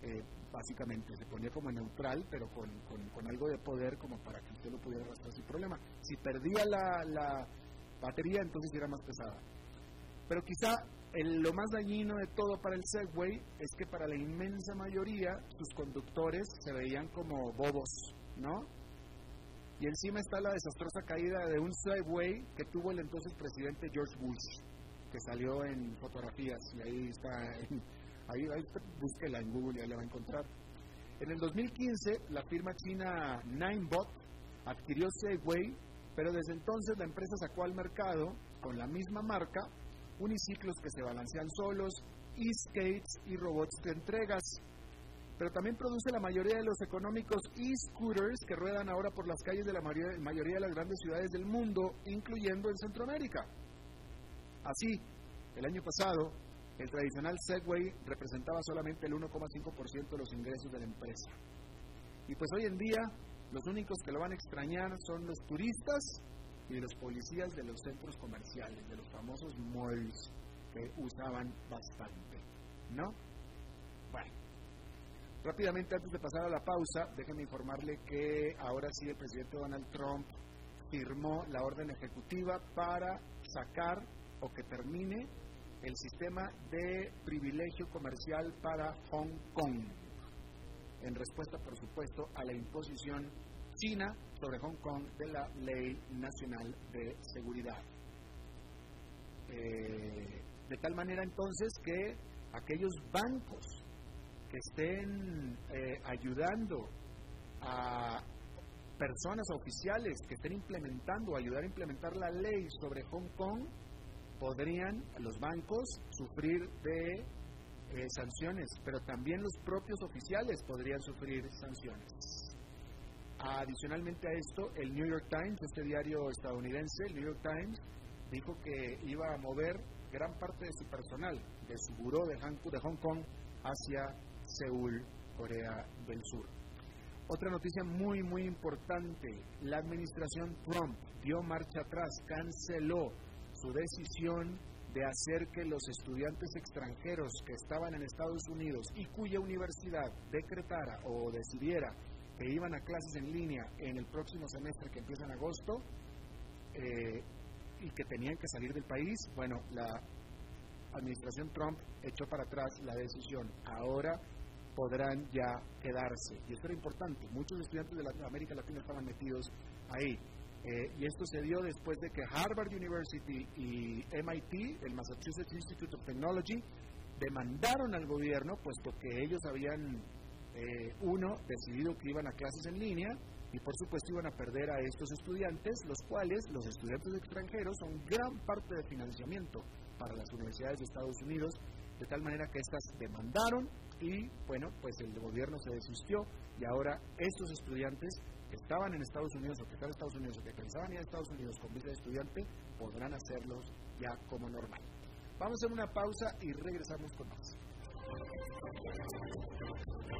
eh, básicamente, se ponía como neutral, pero con, con, algo de poder como para que usted lo pudiera arrastrar sin problema. Si perdía la, la batería, entonces era más pesada. Pero quizá lo más dañino de todo para el Segway es que para la inmensa mayoría sus conductores se veían como bobos, ¿no? Y encima está la desastrosa caída de un Segway que tuvo el entonces presidente George Bush, que salió en fotografías y ahí está, ahí, ahí búsquela en Google y ahí la va a encontrar. En el 2015 la firma china Ninebot adquirió Segway, pero desde entonces la empresa sacó al mercado con la misma marca uniciclos que se balancean solos, e-skates y robots de entregas. Pero también produce la mayoría de los económicos e-scooters que ruedan ahora por las calles de la mayoría de las grandes ciudades del mundo, incluyendo en Centroamérica. Así, el año pasado, el tradicional Segway representaba solamente el 1,5% de los ingresos de la empresa. Y pues hoy en día, los únicos que lo van a extrañar son los turistas y los policías de los centros comerciales, de los famosos malls que usaban bastante, ¿no? Bueno, rápidamente antes de pasar a la pausa, déjenme informarle que ahora sí el presidente Donald Trump firmó la orden ejecutiva para sacar o que termine el sistema de privilegio comercial para Hong Kong, en respuesta, por supuesto, a la imposición China sobre Hong Kong de la Ley Nacional de Seguridad. Eh, de tal manera entonces que aquellos bancos que estén eh, ayudando a personas oficiales que estén implementando, ayudar a implementar la ley sobre Hong Kong, podrían los bancos sufrir de eh, sanciones, pero también los propios oficiales podrían sufrir sanciones. Adicionalmente a esto, el New York Times, este diario estadounidense, el New York Times, dijo que iba a mover gran parte de su personal de su buró de, Hong Kong hacia Seúl, Corea del Sur. Otra noticia muy, muy importante, la administración Trump dio marcha atrás, canceló su decisión de hacer que los estudiantes extranjeros que estaban en Estados Unidos y cuya universidad decretara o decidiera que iban a clases en línea en el próximo semestre que empieza en agosto eh, y que tenían que salir del país, bueno, la administración Trump echó para atrás la decisión. Ahora podrán ya quedarse. Y esto era importante. Muchos estudiantes de América Latina estaban metidos ahí. Eh, y esto se dio después de que Harvard University y MIT, el Massachusetts Institute of Technology, demandaron al gobierno, puesto que ellos habían eh, uno, decidido que iban a clases en línea y por supuesto iban a perder a estos estudiantes, los cuales, los estudiantes extranjeros, son gran parte del financiamiento para las universidades de Estados Unidos, de tal manera que estas demandaron y bueno, pues el gobierno se desistió y ahora estos estudiantes que estaban en Estados Unidos o que están en Estados Unidos o que pensaban ir a Estados Unidos con visa de estudiante podrán hacerlos ya como normal. Vamos a una pausa y regresamos con más.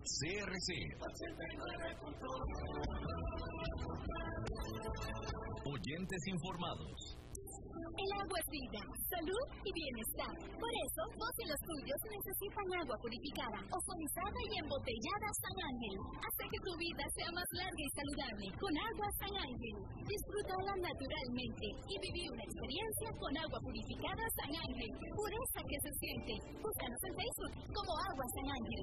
CRC. Oyentes informados. El agua es vida, salud y bienestar. Por eso, vos y los tuyos necesitan agua purificada, ozonizada y embotellada San Ángel. Hace que tu vida sea más larga y saludable con agua San Ángel. Disfrútala naturalmente y viví una experiencia con agua purificada San Ángel. Pureza que se siente. Búscanos en Facebook como Agua San Ángel.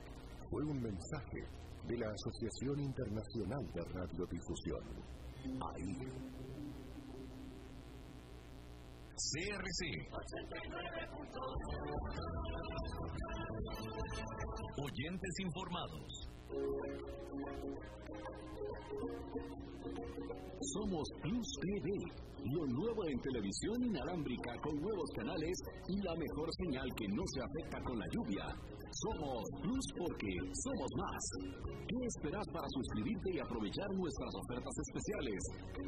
Fue un mensaje de la Asociación Internacional de Radiodifusión. Ahí. CRC. Oyentes informados. Somos Plus TV lo nuevo en televisión inalámbrica con nuevos canales y la mejor señal que no se afecta con la lluvia. Somos Plus porque somos más. ¿Qué esperas para suscribirte y aprovechar nuestras ofertas especiales?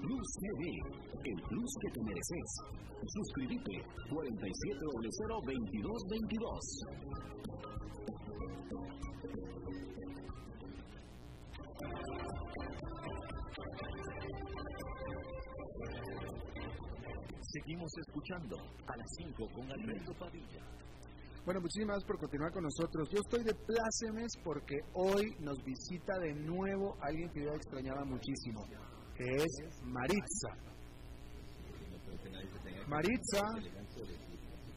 Plus TV, el plus que te mereces. Suscríbete 470022. Seguimos escuchando a las 5 con Alberto Padilla. Bueno, muchísimas gracias por continuar con nosotros. Yo estoy de plácemes porque hoy nos visita de nuevo alguien que yo extrañaba muchísimo, que es Maritza. Maritza.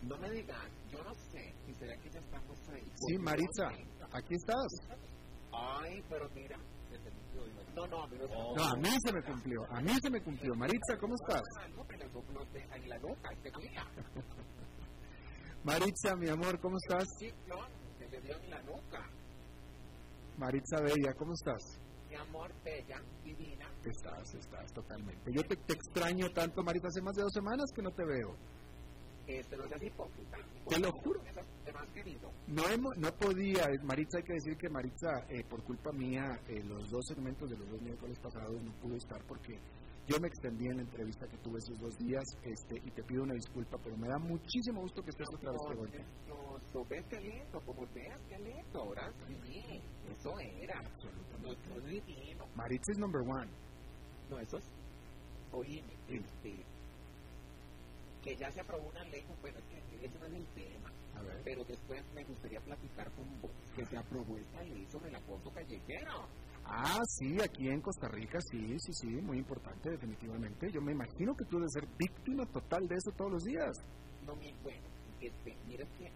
No me digan, yo no sé, si será que ya estamos ahí. Sí, Maritza, aquí estás. Ay, pero mira, no, no, a mí se me cumplió, a mí se me cumplió. Maritza, ¿cómo estás? Maritza, mi amor, ¿cómo estás? Sí, no, se le dio en la nuca. Maritza Bella, ¿cómo estás? Mi amor, bella, divina. Estás, estás, totalmente. Yo te, te extraño tanto, Maritza, hace más de dos semanas que no te veo. Este no seas hipócrita. Te lo juro. Te más querido. No, hemos, no podía, eh, Maritza, hay que decir que Maritza, eh, por culpa mía, eh, los dos segmentos de los dos miércoles pasados no pudo estar porque yo me extendí en la entrevista que tuve esos dos días este, y te pido una disculpa, pero me da muchísimo gusto que estés otra vez de. No, ves qué lindo, como qué lindo, ahora sí, eso era. Absolutamente. No, no. Maritza es number one. No, eso es. Oíme, este. Que ya se aprobó una ley, bueno, es que ese no es el tema. A ver. Pero después me gustaría platicar con vos que se aprobó esta ley sobre el acoso callejero. Ah, sí, aquí en Costa Rica, sí, sí, sí, muy importante, definitivamente. Yo me imagino que tú debes ser víctima total de eso todos los días. No, mi bueno, este, mira que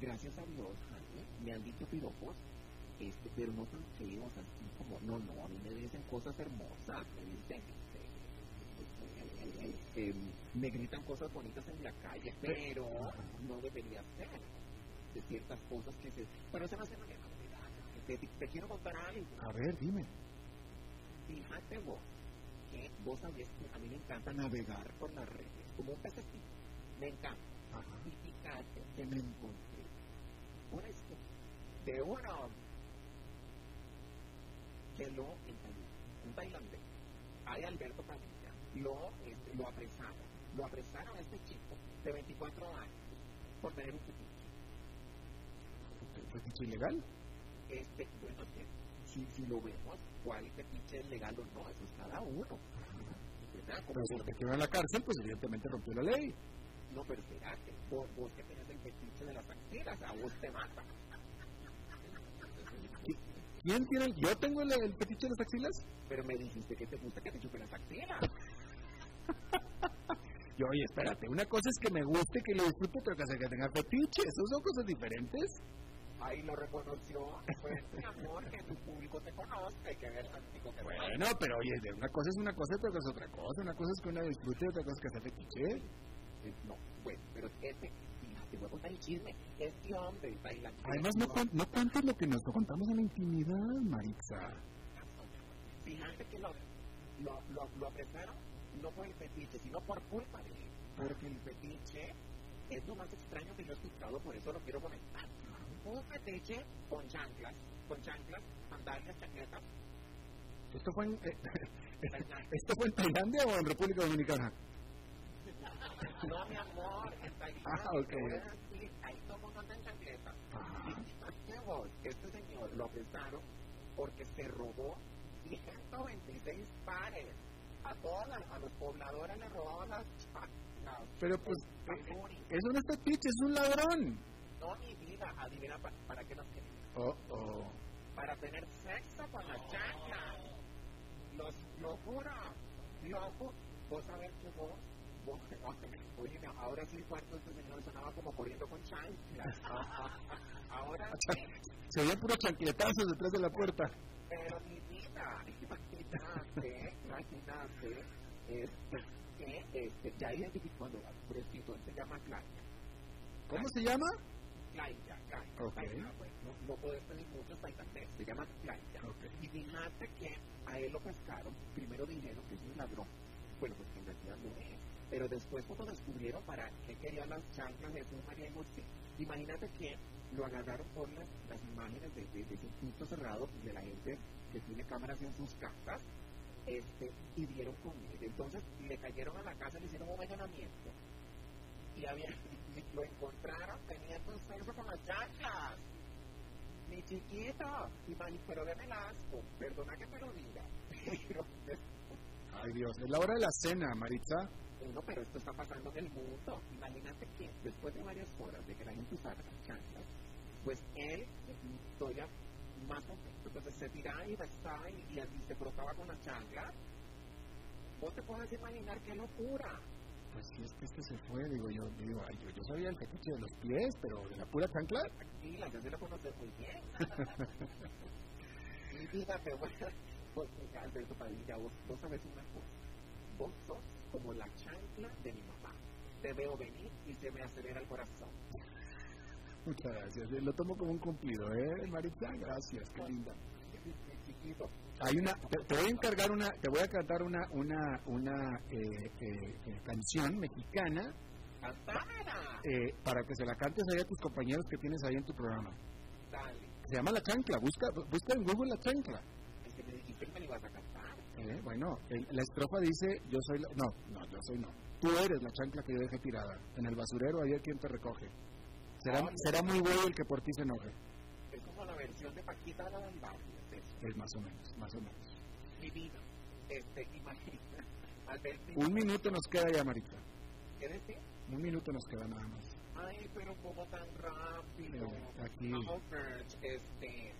gracias a Dios Jaime, me han dicho piropos, este, pero no tan feos, así como, no, no, a mí me dicen cosas hermosas, me dicen, este, me gritan cosas bonitas en la calle, pero no debería ser de ciertas cosas que se... Pero se me hace una te, te quiero contar algo. A ver, dime. Fíjate vos, que vos sabés que a mí me encanta navegar por las redes, como un pececito. Me encanta. Ajá. Y fíjate que me encontré por esto de uno que lo en un tailandés. Hay Alberto Padilla. Lo, este, lo apresaron. Lo apresaron a este chico de 24 años por tener un fetiche. ¿Fetiche ilegal? este, bueno, que si, si lo vemos, cuál fetiche es legal o no, eso es cada uno. ¿Verdad? Como Pero si te quedó en la cárcel, pues evidentemente rompió la ley. No, pero espérate, vos, vos que tenés el fetiche de las axilas, a vos te mata. ¿Quién tiene? el- ¿Yo tengo el, el fetiche de las axilas? Pero me dijiste que te gusta que te chupen las axilas. Y oye, espérate, una cosa es que me guste, que lo disfrute, otra cosa es que tenga fetiche. Esas son cosas diferentes. Ahí lo reconoció. Pues, mi amor, que tu público te conozca y que vea el que te Bueno, pero oye, una cosa es una cosa, otra cosa es otra cosa. Una cosa es que uno disfrute, otra cosa es que sea fetiche. Eh, No, bueno, pero este, fíjate, voy a contar el chisme. Este hombre tailandés. Además, no, no cuentes lo que nos contamos en la intimidad, Maritza. Fíjate que lo, lo, lo, lo apresaron no por el fetiche, sino por culpa de él. Porque el fetiche es lo más extraño que yo he escuchado, por eso lo quiero comentar. Un fetiche con chanclas, con chanclas, sandalias, chancletas. ¿Esto fue en, eh, ¿Esto fue en Tailandia o en República Dominicana? No, mi amor, en Tailandia. Ah, ok. decir, Ahí todo el mundo anda en chancletas. Y vos, este señor lo apresaron porque se robó todas las, a los pobladores le robaban las chanclas. Pero pues, único. eso no es es un ladrón. No, mi vida, adivina pa- para qué nos querían. Oh, oh. Para tener sexo con la chancla. Los, lo juro, lo juro. Vos sabés que vos, oye, ahora sí, cuánto este señor sonaba como corriendo con chanclas. ahora. Se oían puros chancletazos detrás de la puerta. Pero mi vida, imagínate, imagínate, este, que este, ya cuando pobrecito, él se llama Claudia. ¿Cómo se llama? Claudia, Claudia. Ok. Claudia, pues, no, no puedes pedir mucho tailandés, se llama Claudia. Ok. Y fíjate que a él lo pescaron, primero dijeron que es un ladrón, bueno, pues en realidad no es. Pero después cuando descubrieron para qué querían las chanclas Jesús María y imagínate que lo agarraron por las, las imágenes de, de, de circuito cerrado de la gente que tiene cámaras en sus casas este, y dieron con él. Entonces le cayeron a la casa, le hicieron un allanamiento y había, lo encontraron teniendo sexo con las chanclas. Mi chiquito, pero deme el asco, perdona que te lo diga. Pero, Ay, Dios. Es la hora de la cena, Maritza. bueno, pero esto está pasando en el mundo. Imagínate que después de varias horas de que la gente usara las pues él todavía más contento. Entonces se tiraba y besaba y, se frotaba con la chancla. Vos te puedes imaginar qué locura. Pues si es que este se fue, digo yo, digo, ay, yo, yo sabía el fetiche de los pies, pero de la pura chancla. Tranquila, yo sí lo conoces muy bien. y fíjate, bueno, pues, Alberto Padilla, vos, vos sabes una cosa. Vos sos como la chancla de mi mamá. Te veo venir y se me acelera el corazón. Muchas gracias. Lo tomo como un cumplido, ¿eh, Maritza? Gracias, qué linda. Hay una, te, te voy a encargar una, te voy a cantar una, una, una eh, eh, eh, canción mexicana eh, para que se la cantes ahí a tus compañeros que tienes ahí en tu programa. Dale. Se llama La Chancla, busca, busca en Google La Chancla. Es que me dijiste que me la ibas a cantar. Eh, bueno, el- la estrofa dice, yo soy la... No, no, yo soy no. Tú eres la chancla que yo dejé tirada. En el basurero, ahí hay quien te recoge. Será, será muy bueno el que por ti se enoje. Es como la versión de Paquita la del barrio. es eso. Más o menos, más o menos. Mi vida. Este, imagina. Alberto. Un minuto nos queda ya, Marita. ¿Qué decir? Un minuto nos queda nada más. Ay, pero como tan rápido. Eh, aquí. Este.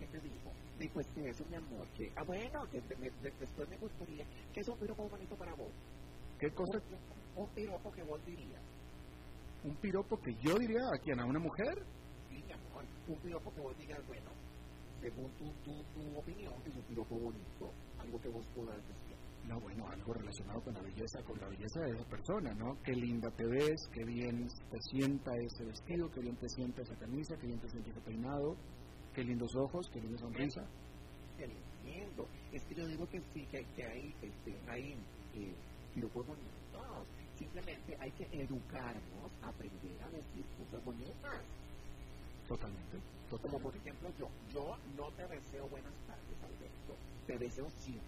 ¿Qué te dijo? Dijo, este, eso, mi amor. Que, ah, bueno, que de- me- de- después me gustaría. que es un piropo bonito para vos? ¿Qué cosa? Un piropo que vos dirías. Un piropo que yo diría a quien, a una mujer. Sí, mi amor. Un piropo que vos digas, bueno, según tu, tu, tu opinión, es un piropo bonito. Algo que vos puedas decir. No, bueno, algo relacionado con la belleza, con la belleza de esa persona, ¿no? Qué linda te ves, qué bien te sienta ese vestido, qué bien te sienta esa camisa, qué bien te sienta ese peinado, qué lindos ojos, qué linda sonrisa. Lo entiendo. Es que yo digo que sí, que, que hay, este, hay eh, piropos bonitos. Simplemente hay que educarnos aprender a decir cosas bonitas. Totalmente, Como totalmente. por ejemplo yo. Yo no te deseo buenas tardes, Alberto. Te deseo siempre.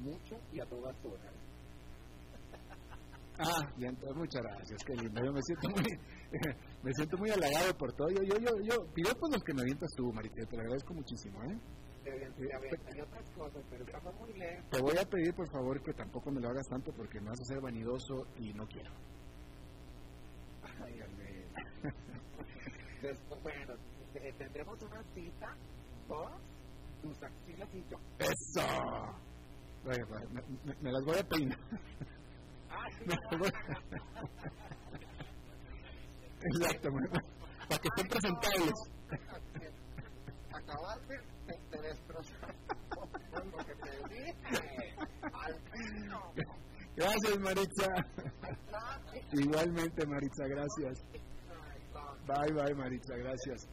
Mucho y a todas horas. Ah, bien, entonces muchas gracias, qué lindo. Yo me siento muy, me siento muy halagado por todo. Yo, yo, yo, yo, piropos los que me avientas tú, Marita, te lo agradezco muchísimo, ¿eh? A ver, hay otras cosas, pero estamos muy lejos. Te voy a pedir, por favor, que tampoco me lo hagas tanto porque me vas a hacer vanidoso y no quiero. Ay. Después, bueno, te- tendremos una cita, vos, tus axilas y yo. ¡Eso! Pues, me, me- me las voy a peinar. Ah, sí, Me las voy a- Exacto, me- para que estén presentables. acabaste de, de destrozar con lo que te dije. Alberto. Gracias, Maritza. Igualmente, Maritza, gracias. Bye, bye, Maritza, gracias.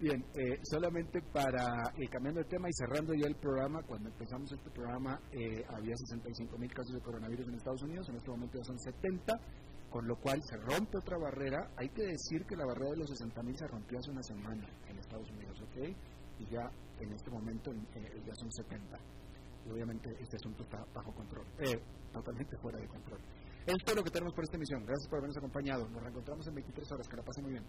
Bien, eh, solamente para eh, cambiando de tema y cerrando ya el programa, cuando empezamos este programa eh, había 65 mil casos de coronavirus en Estados Unidos, en este momento ya son 70, con lo cual se rompe otra barrera. Hay que decir que la barrera de los 60 mil se rompió hace una semana en Estados Unidos, ¿ok? Y ya en este momento eh, ya son 70. Obviamente este asunto está bajo control, eh, totalmente fuera de control. Es todo lo que tenemos por esta emisión. Gracias por habernos acompañado. Nos reencontramos en 23 horas. Que la pasen muy bien.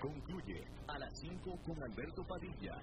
Concluye a las 5 con Alberto Padilla.